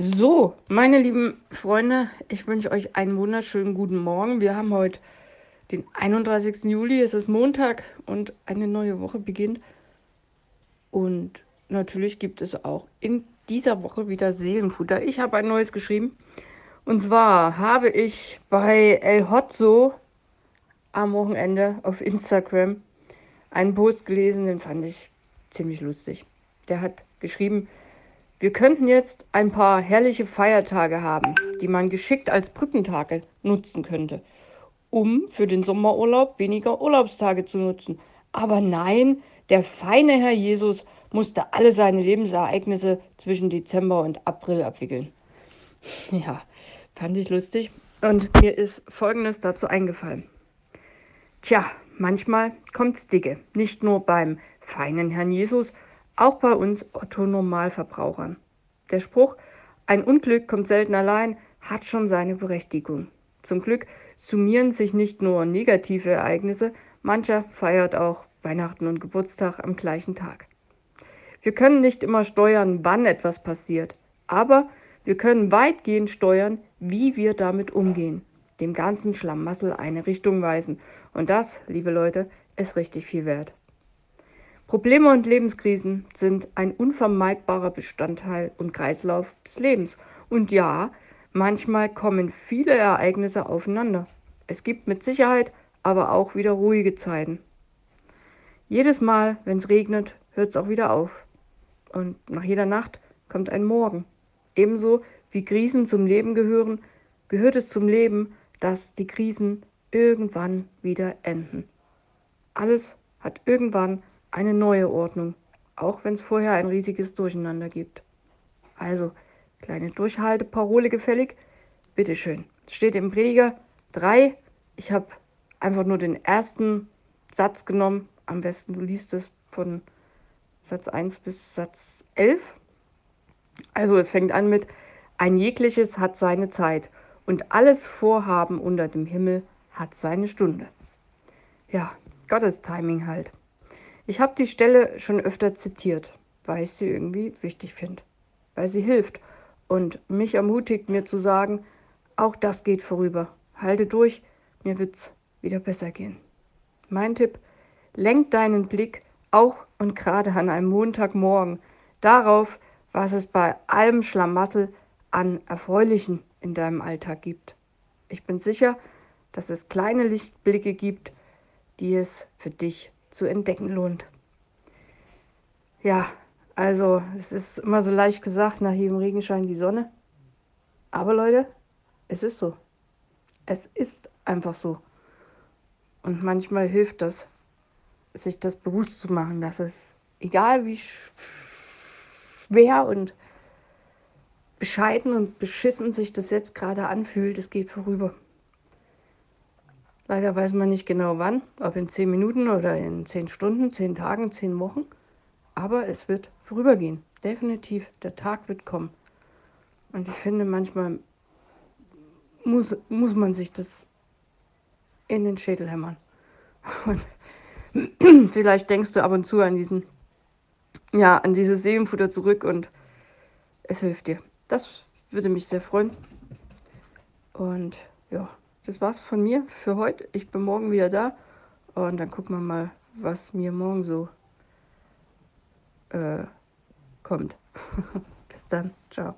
So, meine lieben Freunde, ich wünsche euch einen wunderschönen guten Morgen. Wir haben heute den 31. Juli, es ist Montag und eine neue Woche beginnt. Und natürlich gibt es auch in dieser Woche wieder Seelenfutter. Ich habe ein neues geschrieben. Und zwar habe ich bei El Hotzo am Wochenende auf Instagram einen Post gelesen, den fand ich ziemlich lustig. Der hat geschrieben, wir könnten jetzt ein paar herrliche Feiertage haben, die man geschickt als Brückentage nutzen könnte, um für den Sommerurlaub weniger Urlaubstage zu nutzen. Aber nein, der feine Herr Jesus musste alle seine Lebensereignisse zwischen Dezember und April abwickeln. Ja, fand ich lustig. Und mir ist Folgendes dazu eingefallen. Tja, manchmal kommt's dicke. Nicht nur beim feinen Herrn Jesus, auch bei uns Otto-Normalverbrauchern. Der Spruch, ein Unglück kommt selten allein, hat schon seine Berechtigung. Zum Glück summieren sich nicht nur negative Ereignisse, mancher feiert auch Weihnachten und Geburtstag am gleichen Tag. Wir können nicht immer steuern, wann etwas passiert, aber wir können weitgehend steuern, wie wir damit umgehen, dem ganzen Schlamassel eine Richtung weisen. Und das, liebe Leute, ist richtig viel wert. Probleme und Lebenskrisen sind ein unvermeidbarer Bestandteil und Kreislauf des Lebens. Und ja, manchmal kommen viele Ereignisse aufeinander. Es gibt mit Sicherheit aber auch wieder ruhige Zeiten. Jedes Mal, wenn es regnet, hört es auch wieder auf. Und nach jeder Nacht kommt ein Morgen. Ebenso wie Krisen zum Leben gehören, gehört es zum Leben, dass die Krisen irgendwann wieder enden. Alles hat irgendwann eine neue Ordnung, auch wenn es vorher ein riesiges Durcheinander gibt. Also, kleine Durchhalteparole gefällig. Bitteschön. Steht im Prediger 3. Ich habe einfach nur den ersten Satz genommen. Am besten du liest es von Satz 1 bis Satz 11. Also es fängt an mit, ein jegliches hat seine Zeit und alles Vorhaben unter dem Himmel hat seine Stunde. Ja, Gottes Timing halt. Ich habe die Stelle schon öfter zitiert, weil ich sie irgendwie wichtig finde, weil sie hilft und mich ermutigt, mir zu sagen, auch das geht vorüber. Halte durch, mir wird's wieder besser gehen. Mein Tipp, lenk deinen Blick auch und gerade an einem Montagmorgen darauf, was es bei allem Schlamassel an Erfreulichen in deinem Alltag gibt. Ich bin sicher, dass es kleine Lichtblicke gibt, die es für dich zu entdecken lohnt. Ja, also es ist immer so leicht gesagt, nach jedem Regenschein die Sonne. Aber Leute, es ist so. Es ist einfach so. Und manchmal hilft das, sich das bewusst zu machen, dass es, egal wie schwer und bescheiden und beschissen sich das jetzt gerade anfühlt, es geht vorüber. Leider weiß man nicht genau wann, ob in zehn Minuten oder in zehn Stunden, zehn Tagen, zehn Wochen. Aber es wird vorübergehen. Definitiv, der Tag wird kommen. Und ich finde, manchmal muss, muss man sich das in den Schädel hämmern. Und vielleicht denkst du ab und zu an diesen, ja, an dieses Seelenfutter zurück und es hilft dir. Das würde mich sehr freuen. Und ja das war's von mir für heute. Ich bin morgen wieder da und dann gucken wir mal, was mir morgen so äh, kommt. Bis dann. Ciao.